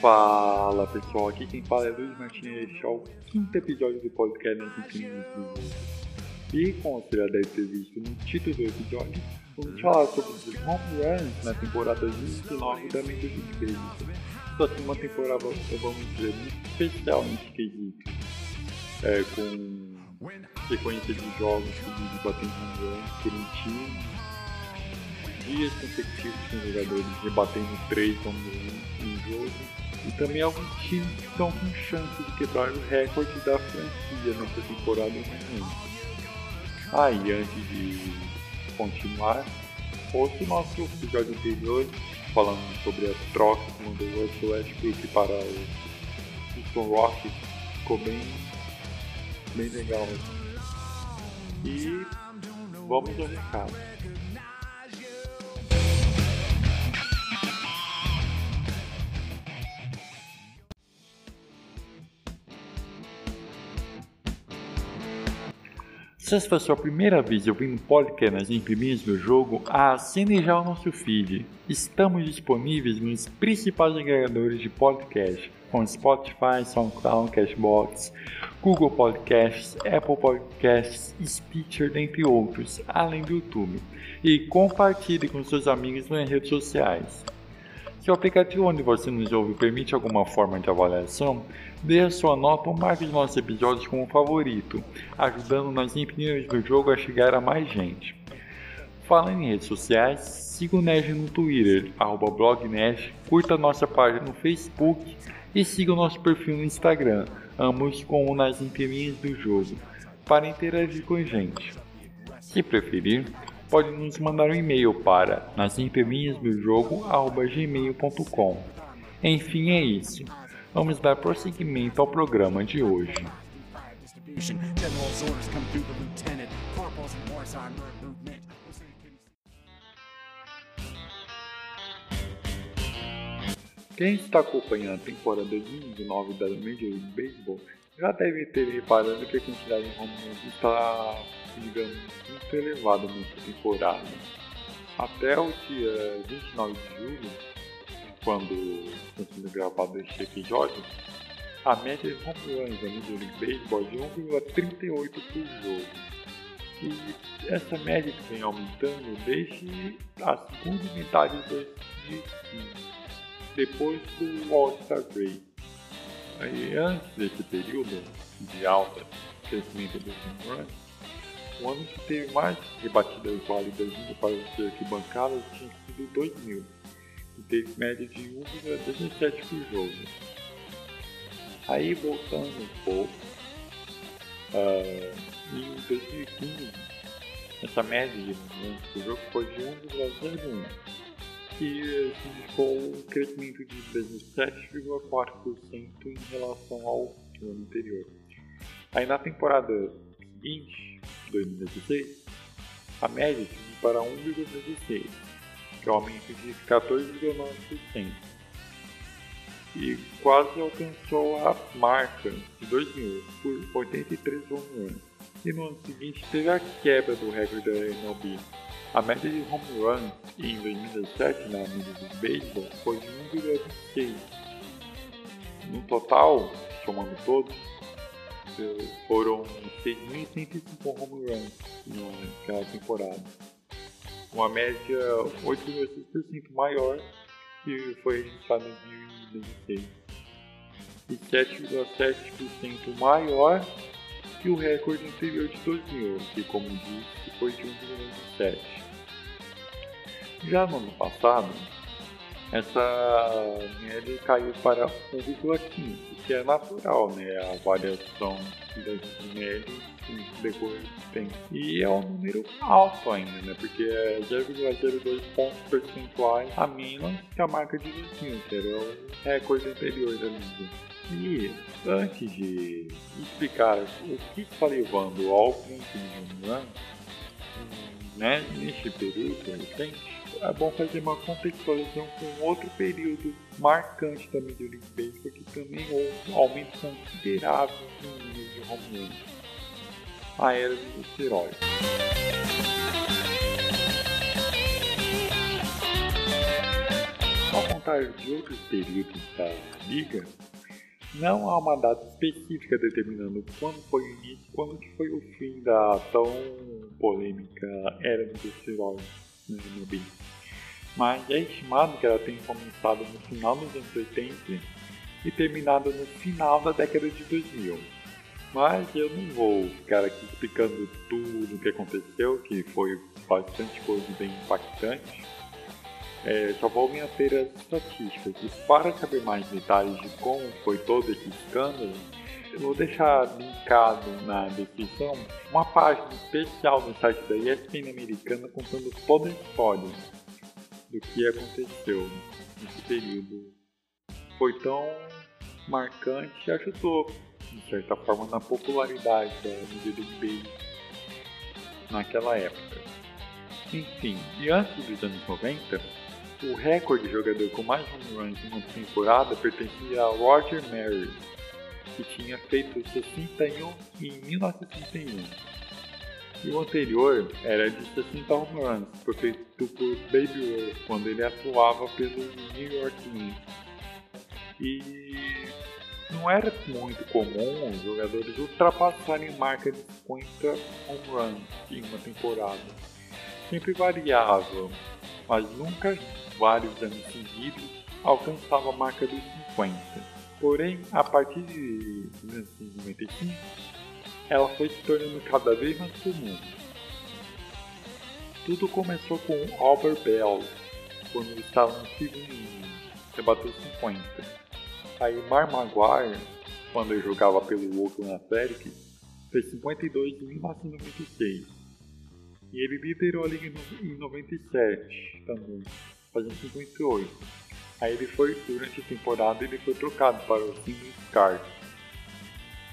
Fala pessoal, aqui quem fala é Luiz Martins, este é o quinto episódio do podcast Infinitos do. E como você já deve ter visto no título do episódio, vamos falar sobre os home runs na temporada 29 da League Baseball. Só que uma temporada, vamos dizer, muito especial nesse quesito, é, com sequência de jogos seguidos batendo home runs por um time, dias consecutivos com jogadores rebatendo três home runs em jogo e também alguns times que estão com chance de quebrar o recorde da franquia nessa temporada momento. Ah, e antes de continuar, ouça o nosso episódio anterior falando sobre a troca que mandou o Russell Westbrook para o Houston Rockets. Ficou bem, bem legal. E vamos ao recado. Se essa foi a sua primeira vez ouvindo podcast nas imprimis do jogo, assine já o nosso feed. Estamos disponíveis nos principais agregadores de podcast, como Spotify, SoundCloud, Cashbox, Google Podcasts, Apple Podcasts, Stitcher, dentre outros, além do YouTube. E compartilhe com seus amigos nas redes sociais. Se o aplicativo onde você nos ouve permite alguma forma de avaliação, a sua nota ou marque os nossos episódios como favorito, ajudando nas opiniões do jogo a chegar a mais gente. Falando em redes sociais, siga o Nerd no Twitter, arroba curta nossa página no Facebook e siga o nosso perfil no Instagram, ambos com o nas entrelinhas do jogo, para interagir com a gente. Se preferir, pode nos mandar um e-mail para nasinterlinhasdojogo@gmail.com. Enfim, é isso. Vamos dar prosseguimento ao programa de hoje. Quem está acompanhando a temporada 2019 da Major League Baseball já deve ter reparado que a quantidade de home runs está, digamos, muito elevada nessa temporada. Até o dia 29 de julho, quando estamos gravado este episódio, a média de home runs da Major League Baseball é de 1,38 por jogo. E essa média vem aumentando desde a segunda metade de 2015, depois do All-Star Break. Aí, antes desse período de alta crescimento do home run, o ano que teve mais rebatidas válidas indo para as arquibancadas tinha sido 2000, que teve média de 1,17 por jogo. Aí, voltando um pouco, uh, em 2015, essa média de home por jogo foi de 1,01 que significou um crescimento de 17,4% em relação ao ano anterior. Aí na temporada seguinte, 2016, a média subiu para 1,16, que é um aumento de 14,9%, e quase alcançou a marca de 2000 por 83 anos. E no ano seguinte teve a quebra do recorde da MLB, a média de home runs em 2017 na mídia do beisebol foi de 1,26. No total, somando todos, foram 6.105 home runs naquela temporada. Uma média 8,6% maior que foi registrada em 2016 e 7,7% maior que o recorde anterior de 2000, que como disse foi de 1,7. Já no ano passado, essa média caiu para 1,15, que é natural, né? A variação no decorrer do tempo. E é um número alto ainda, né? Porque é 0,02 pontos percentuais a menos que a marca de 2000, que era o recorde anterior da liga. E antes de explicar o que está levando ao ano, né, neste período recente, é bom fazer uma contextualização com outro período marcante Major League Baseball que também houve um aumento considerável no número de home. A era dos esteroides. Ao tratar de outros períodos da liga, não há uma data específica determinando quando foi o início quando que foi o fim da tão polêmica era dos esteroides Mas é estimado que ela tenha começado no final dos anos 80 e terminado no final da década de 2000. Mas eu não vou ficar aqui explicando tudo o que aconteceu, que foi bastante coisa bem impactante. É, só vou me ater às estatísticas. E para saber mais detalhes de como foi todo esse escândalo, vou deixar linkado na descrição uma página especial no site da ESPN americana contando toda a história do que aconteceu nesse período. Foi tão marcante e ajudou, de certa forma, na popularidade da NBA naquela época. Enfim, e antes dos anos 90, o recorde de jogador com mais home runs em uma temporada pertencia a Roger Maris, que tinha feito 61 em 1961. E o anterior era de 60 home runs, feito por Baby Ruth quando ele atuava pelo New York Knicks. E não era muito comum os jogadores ultrapassarem marca de 50 home runs em uma temporada. Sempre variava, mas nunca vários anos seguidos alcançava a marca dos 50. Porém, a partir de 1995, ela foi se tornando cada vez mais comum. Tudo começou com Albert Bell, quando ele estava no segundo, que bateu 50. Aí Mar Maguire, quando ele jogava pelo Oakland Athletics, fez 52 em 1996. E ele liderou a liga em 97 também, fazendo 58. Aí ele foi, durante a temporada, ele foi trocado para o Single Card.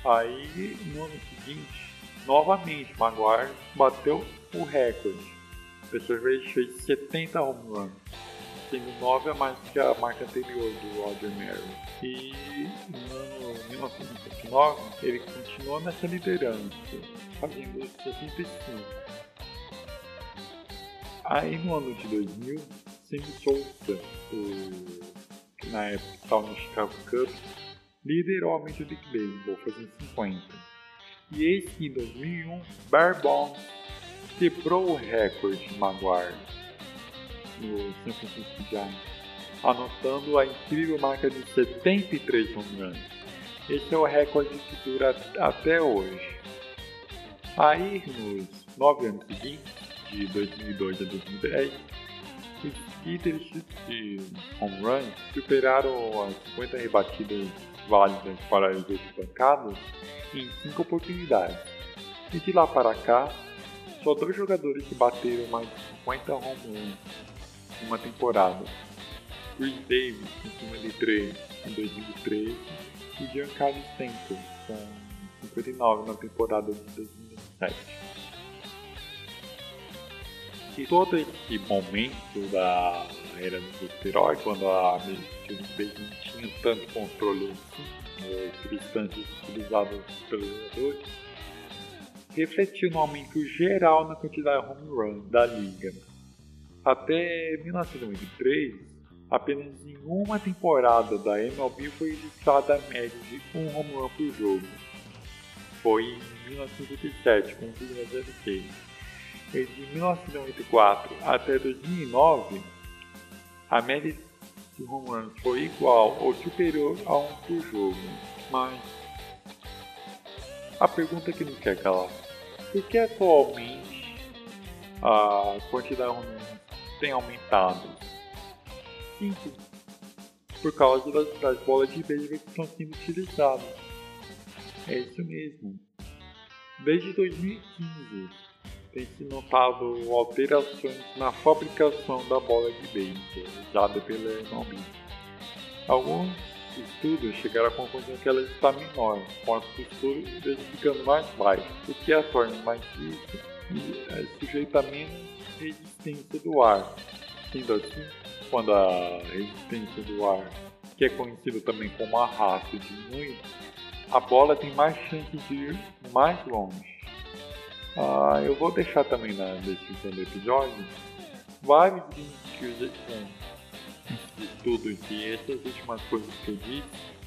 Aí, no ano seguinte, novamente, Maguire bateu o recorde. Dessa vez fez 70 home runs, sendo 9 a mais que a marca anterior do Roger Mary. E no ano 1979, ele continuou nessa liderança, fazendo 65. Aí no ano de 2000, Sammy Souza, o, que na época estava no Chicago Cubs, liderou a Major League Baseball, fazendo 50. E eis que em 2001, Barry Bonds quebrou o recorde de Maguire no San Francisco Giants, anotando a incrível marca de 73 home. Esse é o recorde que dura até hoje. Aí, nos nove anos seguintes, de 2002 a 2010, os líderes de home runs superaram as 50 rebatidas válidas para as outras bancadas em 5 oportunidades. E de lá para cá, só dois jogadores que bateram mais de 50 home runs em uma temporada. Chris Davis com 53 em 2013 e Giancarlo Stanton com 59 na temporada de 2007. E todo esse momento da era do esteroide, quando a medicina não tinha tanto controle assim, substâncias utilizadas pelos jogadores, refletiu no aumento geral na quantidade de home run da liga. Até 1993, apenas em uma temporada da MLB foi registrada a média de um home run por jogo. Foi em 1997, com 1,06. De 1994 até 2009, a média de home runs foi igual ou superior a um por jogo. Mas a pergunta que não quer calar por que atualmente a quantidade tem aumentado? Simples. Por causa das, das bolas de beisebol que estão sendo utilizadas. É isso mesmo. Desde 2015 tem se notado alterações na fabricação da bola de beisebol usada pela MLB. Alguns estudos chegaram à conclusão que ela está menor, com as costuras ficando mais baixas, o que a torna mais difícil e é, sujeita a menos resistência do ar. Sendo assim, quando a resistência do ar, que é conhecido também como arrasto, diminui, a bola tem mais chance de ir mais longe. Ah, eu vou deixar também na descrição do episódio vários links eu já estudos e essas últimas coisas que eu disse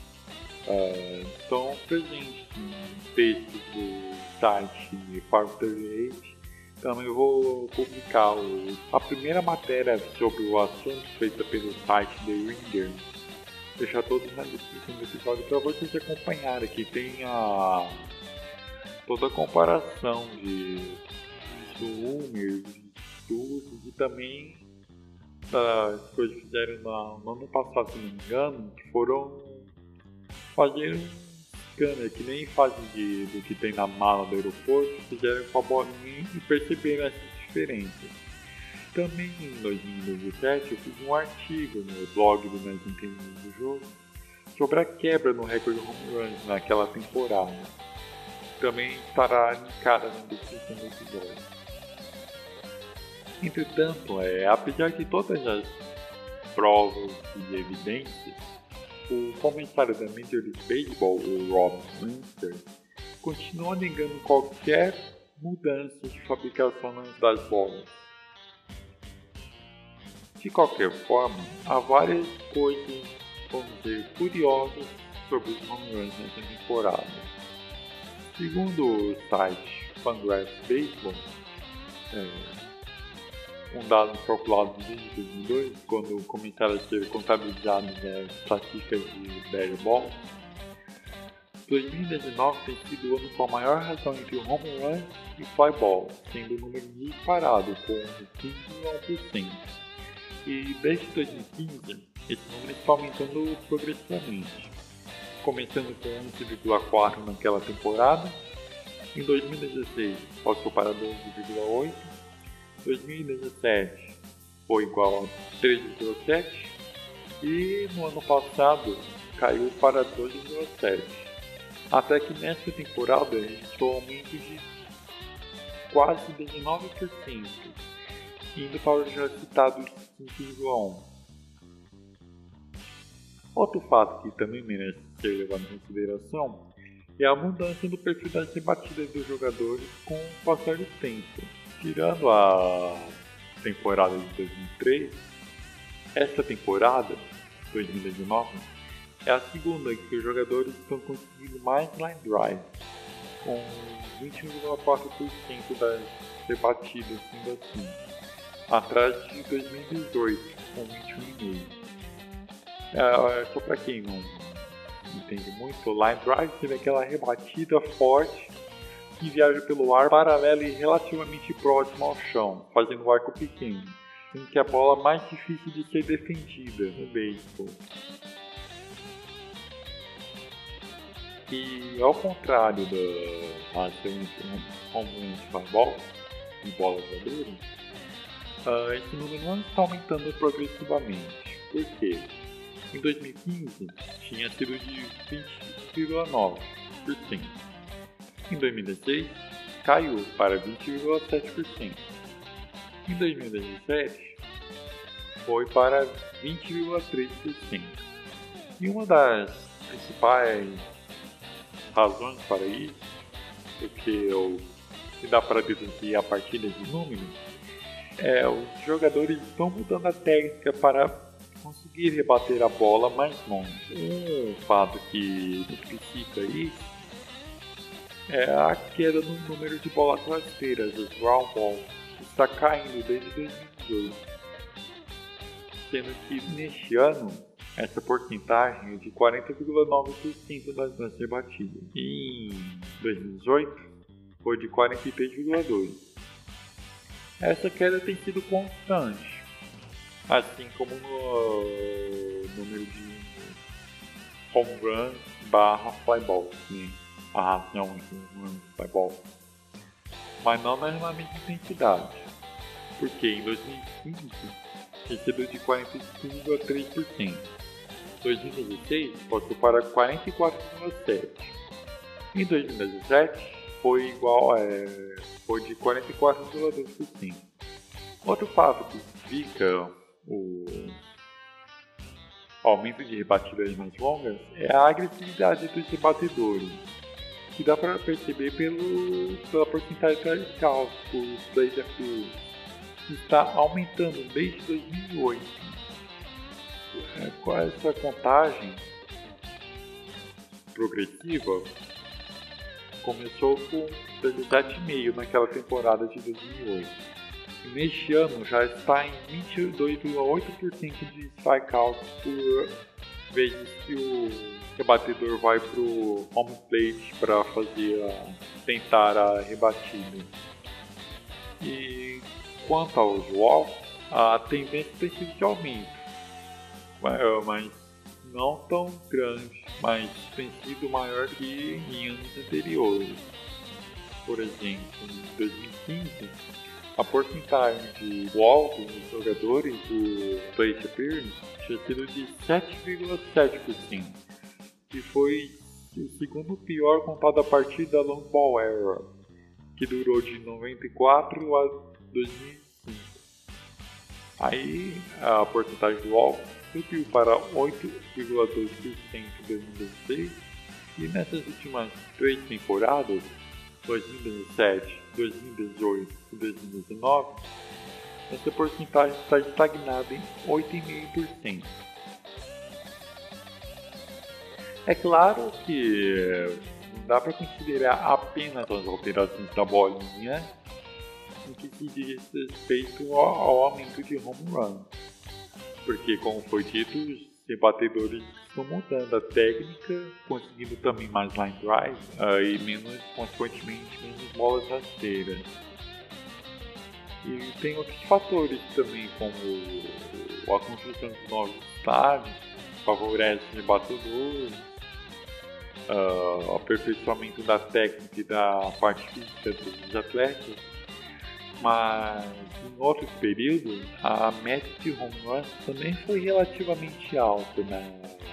uh, estão presentes em textos do site Farm 38. Também vou publicar o, a primeira matéria sobre o assunto feita pelo site The Ringer. Deixar todos na descrição do episódio para vocês acompanharem. Aqui tem a toda a comparação de números, de estudos e também das coisas que fizeram no, ano passado, se não me engano, que foram fazer scanner que nem fazem de, do que tem na mala do aeroporto, fizeram com a bolinha e perceberam essas diferenças. Também em 2017 eu fiz um artigo no blog do Mais Entendido do Jogo sobre a quebra no recorde home runs naquela temporada. Também estará linkada na descrição do episódio. Entretanto, é, apesar de todas as provas e evidências, o comentário da Major League Baseball, o Rob Winter, continua negando qualquer mudança de fabricação das bolas. De qualquer forma, há várias coisas, vamos dizer, curiosas sobre os home runs nessa temporada. Segundo o site Fangraphs Baseball, é, um dado calculado desde 2002, quando começaram a ser contabilizadas né, as estatísticas de Barry Ball. 2019 tem sido o ano com a maior razão entre o home run e fly ball, sendo o número disparado com 15,1%. E desde 2015, esse número está aumentando progressivamente, começando com 11,4 naquela temporada, em 2016 passou para 12,8 2017 foi igual a 3,7 e no ano passado caiu para 2,7. Até que nesta temporada a gente tem um aumento de quase 19%, indo para o já citado 5,1. Outro fato que também merece ser levado em consideração é a mudança do perfil das rebatidas dos jogadores com o passar do tempo. Tirando a temporada de 2003, essa temporada, 2019, é a segunda que os jogadores estão conseguindo mais line drive, com 21,4% das rebatidas sendo assim, atrás de 2018, com 21,5%. É, só para quem não entende muito, line drive teve aquela rebatida forte que viaja pelo ar paralelo e relativamente próximo ao chão, fazendo o arco pequeno, em que a bola mais difícil de ser defendida no beisebol. E ao contrário da comum de futebol e bolas voadoras, uh, esse número não está aumentando progressivamente. Por quê? Em 2015 tinha sido de 20,9%. Em 2016, caiu para 20,7%. Em 2017, foi para 20,3%. E uma das principais razões para isso, porque eu se dá para deduzir a partir desse número, é os jogadores estão mudando a técnica para conseguir rebater a bola mais longe. Um fato que explicita isso é a queda no número de bolas rasteiras, os ground balls, está caindo desde 2018, sendo que neste ano essa porcentagem é de 40,9% das lances batidas. E em 2018 foi de 43,2%. Essa queda tem sido constante, assim como no número de home runs barra fly balls. Né? a razão do futebol, mas não na mesma intensidade, porque em 2015 recebeu de 45,3%, 2016 passou para 44,7%, em 2017 foi igual é, foi de 44,2%. Outro fato que explica o aumento de rebatidas mais longas é a agressividade dos rebatedores que dá para perceber pelo, pela porcentagem cálculos da IDFU, que está aumentando desde 2008. é, com essa contagem progressiva, começou com 17,5 naquela temporada de 2008. Neste ano já está em 22,8% de strikeouts por vezes que o rebatedor vai para o home plate para fazer a, tentar a rebatida. E quanto aos walks, a tendência tem sido de aumento, mas não tão grande, mas tem sido maior que em anos anteriores. Por exemplo, em 2015, a porcentagem de walks dos jogadores do plate appearance tinha sido de 7,7%, que foi o segundo pior contado a partir da long ball era, que durou de 94 a 2005. Aí a porcentagem do walk subiu para 8,2% em 2016 e nessas últimas três temporadas, 2017, 2018 e 2019, essa porcentagem está estagnada em 8,5%. É claro que não dá para considerar apenas as alterações da bolinha no que se diz respeito ao aumento de home run porque, como foi dito, os rebatedores estão mudando a técnica, conseguindo também mais line drive uh, e menos, consequentemente, menos bolas rasteiras. E tem outros fatores também, como a construção de novos estádios, favorece o rebatedor, uh, aperfeiçoamento da técnica e da parte física dos atletas mas em outros períodos a média de home runs também foi relativamente alta na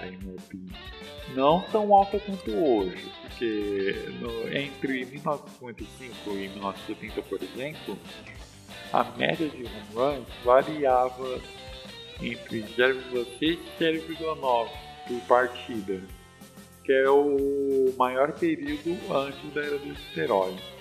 MLB. Não tão alta quanto hoje, porque no, entre 1955 e 1970, por exemplo, a média de home runs variava entre 0,6 e 0,9 por partida, que é o maior período antes da era dos esteroides.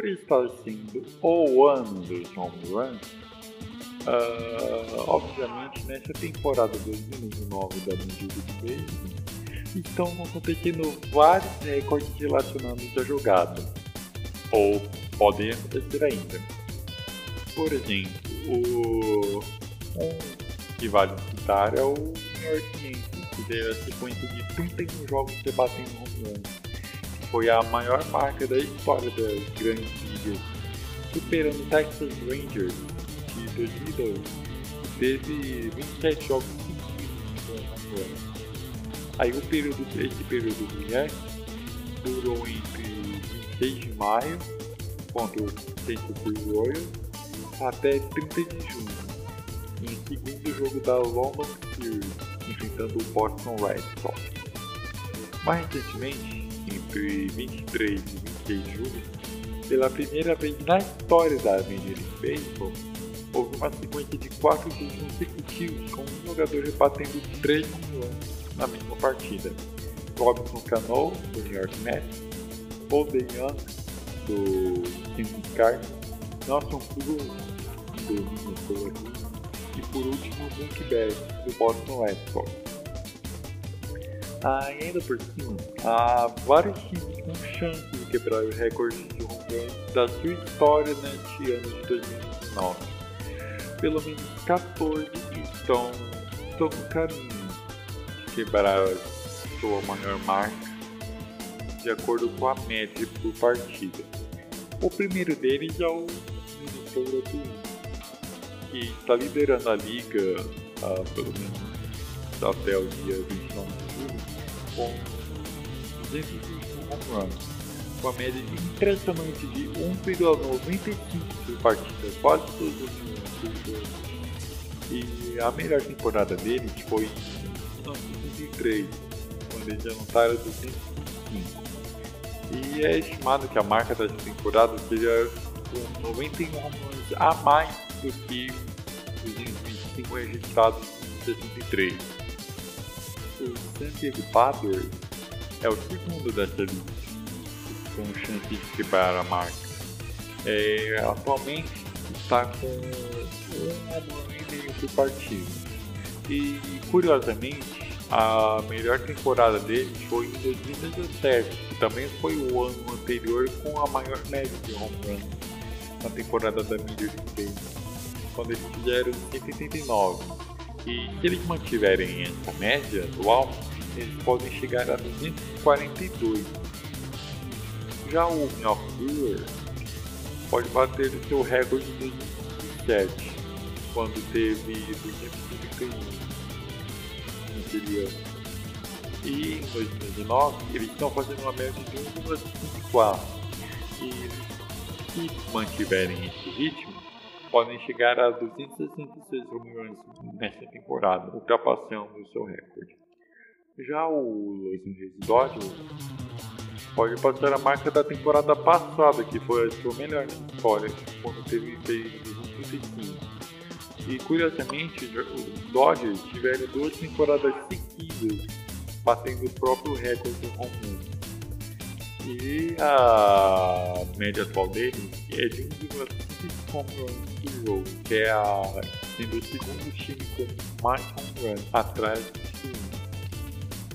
Por estar sendo o home runs, uh, obviamente nessa temporada 2009 da Major League Baseball estão acontecendo vários recordes relacionados à jogada, ou podem acontecer ainda. Por exemplo, o um que vale citar é o New York Yankees, que teve a sequência de 31 jogos debatendo home runs foi a maior marca da história das grandes ligas, superando o Texas Rangers de 2002, teve 27 jogos seguidos no. Aí o período, esse período do Yankees durou entre 26 de maio contra o. Louis Royals até 30 de junho, em segundo jogo da London Series, enfrentando o Boston Red Sox. Mais recentemente, entre 23 e 26 de julho, pela primeira vez na história da Major League Baseball, houve uma sequência de quatro gols consecutivos com um jogador rebatendo 3 milhões na mesma partida. Robinson Cano, do New York Mets, Paul DeYoung, do Kansas Cardinals, Nelson Cruz, do Minnesota e por último Mookie Betts, do Boston Red Sox. Ah, ainda por cima, há vários times com chance de quebrar o recorde de home da sua história neste ano de 2019. Pelo menos 14 estão, estão no caminho de quebrar sua maior marca de acordo com a média por partida. O primeiro deles é o Minnesota Twins, que está liderando a liga ah, pelo menos até o dia 29 de julho com 225 home runs, com a média impressionante de 1,95 por partida, quase todos os. E a melhor temporada deles foi em 1903, quando eles anotaram 205. E é estimado que a marca dessa temporada seja com 91 home runs a mais do que os 225 registrados em 63 o San Diego é o segundo dessa lista, com chance de quebrar a marca. É, atualmente está com um e meio por partida. E curiosamente, a melhor temporada dele foi em 2017, que também foi o ano anterior com a maior média de home run na temporada da Major League quando eles fizeram 189. E se eles mantiverem essa média atual, eles podem chegar a 242. Já o Brewers pode bater o seu recorde de 2017, quando teve 231 naquele ano. E em 2019 eles estão fazendo uma média de 1,54. E se mantiverem esse ritmo, podem chegar a 266 milhões nessa temporada, ultrapassando o seu recorde. Já o Dodgers pode passar a marca da temporada passada, que foi a sua melhor história, quando teve 235. E curiosamente, os Dodgers tiveram duas temporadas seguidas batendo o próprio recorde de home run. E a média atual dele é de 1,5 home runs por jogo, que é a, sendo o segundo time com mais home runs atrás do time.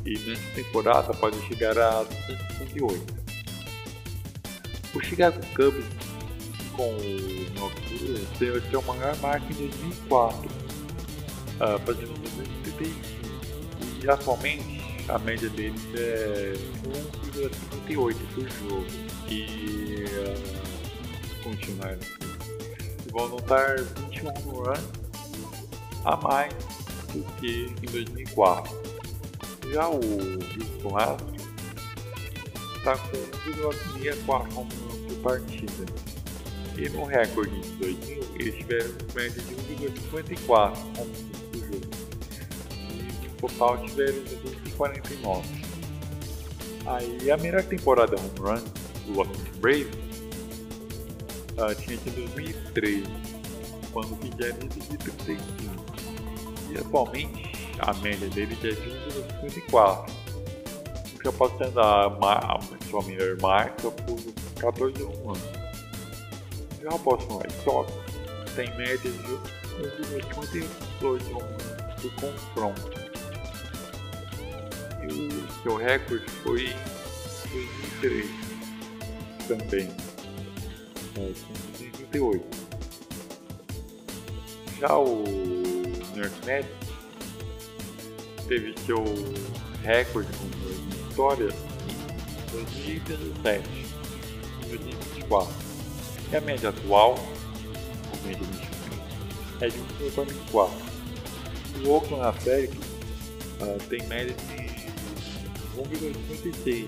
E nessa temporada pode chegar a 258. O Chicago Cubs com o Nocturne teve a sua maior marca em 2004, uh, fazendo 235. E atualmente a média deles é 1,58 por jogo. E uh, continuar assim. Vão notar 21 runs a mais do que em 2004. Já o Houston Astros está com 1,64 home runs por partida. E no recorde de 2000 eles tiveram média de 1,54 home runs por jogo. E no total tiveram 249. Aí a melhor temporada home run do Washington Braves uh, tinha em 2003, quando fizeram de 35. E atualmente a média dele é de 1,54, ultrapassando a, a, a sua melhor marca por 14 anos. Já o Boston Red Sox tem média de 1,52 por confronto. E o seu recorde foi em 2003 também, 238. Já o Mets teve seu recorde com vitórias em 2017 e 2024. E a média atual, a média é de 1,44. O Oakland Athletics uh, tem média de 1,56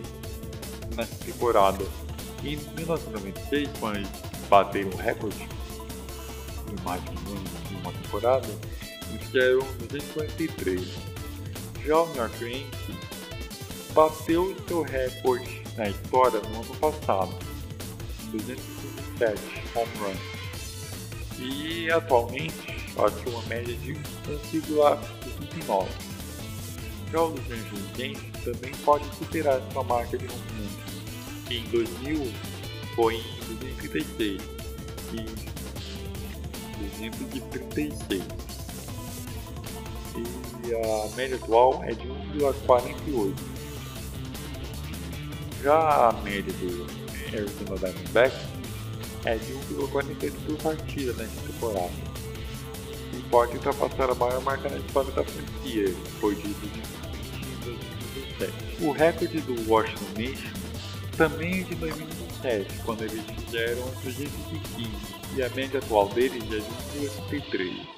nessa temporada. E em 1996, quando bateram o recorde em mais de uma temporada, eles fizeram 243 York Yankees bateu seu recorde na história no ano passado, 257 home runs, e atualmente bate uma média de 1,69. Já o Los Angeles Yankees também pode superar sua marca de home runs, que em 2000 foi em 236 e 236 e a média atual é de 1,48. Já a média do Arizona Diamondbacks é de 1,48 por partida nesta temporada. E pode ultrapassar a maior marca na história da franquia, foi de 2020 O recorde do Washington Nation também é de 2017, quando eles fizeram 215, e a média atual deles é de 1,63.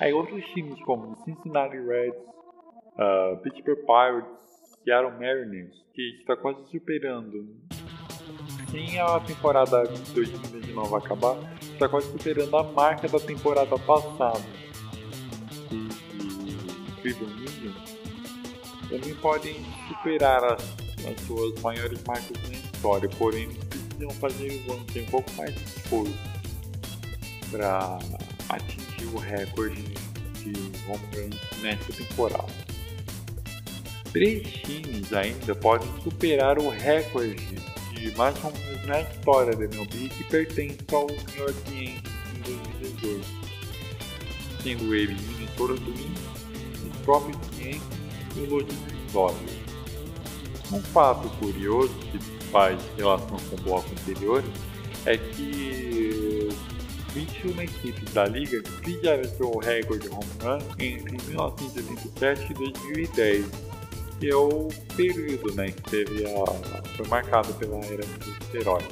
Aí outros times como Cincinnati Reds, uh, Pittsburgh Pirates, Seattle Mariners, que está quase superando. Sem a temporada 2019 acabar, está quase superando a marca da temporada passada. E, e Cleveland Indians também podem superar as, as suas maiores marcas na história, porém precisam fazer um pouco mais de esforço para atingir o recorde de home runs nessa temporada. três times ainda podem superar o recorde de mais homens na história da MLB que pertence ao New York Yankees em 2018, sendo ele Minnesota Twins, os próprios Yankees e o Los Angeles Um fato curioso que faz relação com o bloco anterior é que 21 equipes da liga fizeram seu recorde home run entre 1987 e 2010, que é o período né, que teve a, foi marcado pela era dos esteroides.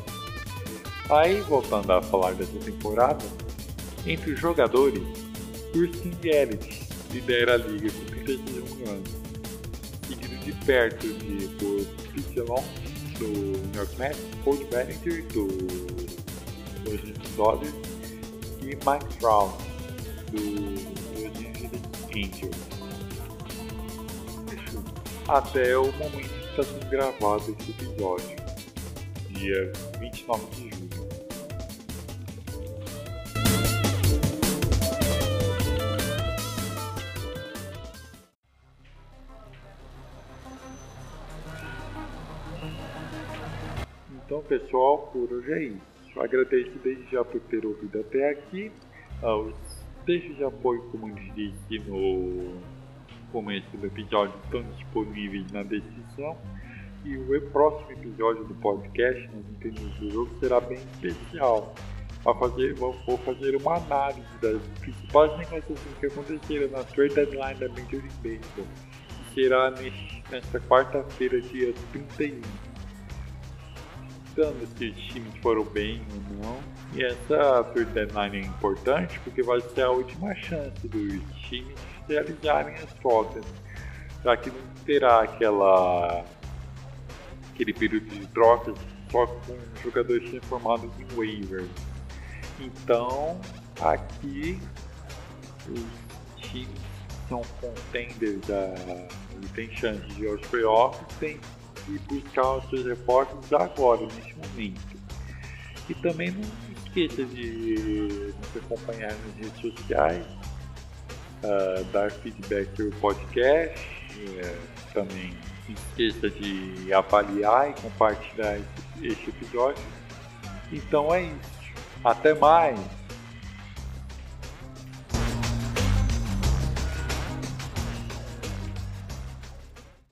Aí, voltando a falar dessa temporada, entre os jogadores, Kirsten Elliott lidera a liga com 31 anos, seguido de perto de, por do New York Mets, Cold Bellinger, do Los Angeles Dodgers e Mike Trout, do Angeles Angels. Até o momento que está sendo gravado esse episódio, dia 29 de julho. Então, pessoal, por hoje é isso. Agradeço desde já por ter ouvido até aqui. Os textos de apoio, como eu disse no começo do episódio, estão disponíveis na descrição. E o próximo episódio do podcast, nas Entendidos do Jogo, será bem especial. A fazer, vou fazer uma análise das principais negociações que aconteceram na trade deadline da Major League Baseball, que será nesta quarta-feira, dia 31 dando se os times foram bem ou não. E essa third deadline é importante porque vai ser a última chance dos times realizarem as trocas, já que não terá aquela aquele período de trocas só com jogadores transformados em waivers. Então, aqui os times são contenders da, e tem chance de ir aos playoffs, tem e buscar os seus repórteres agora, neste momento. E também não esqueça de nos acompanhar nas redes sociais, uh, dar feedback o podcast, uh, também não esqueça de avaliar e compartilhar esse episódio. Então é isso. Até mais!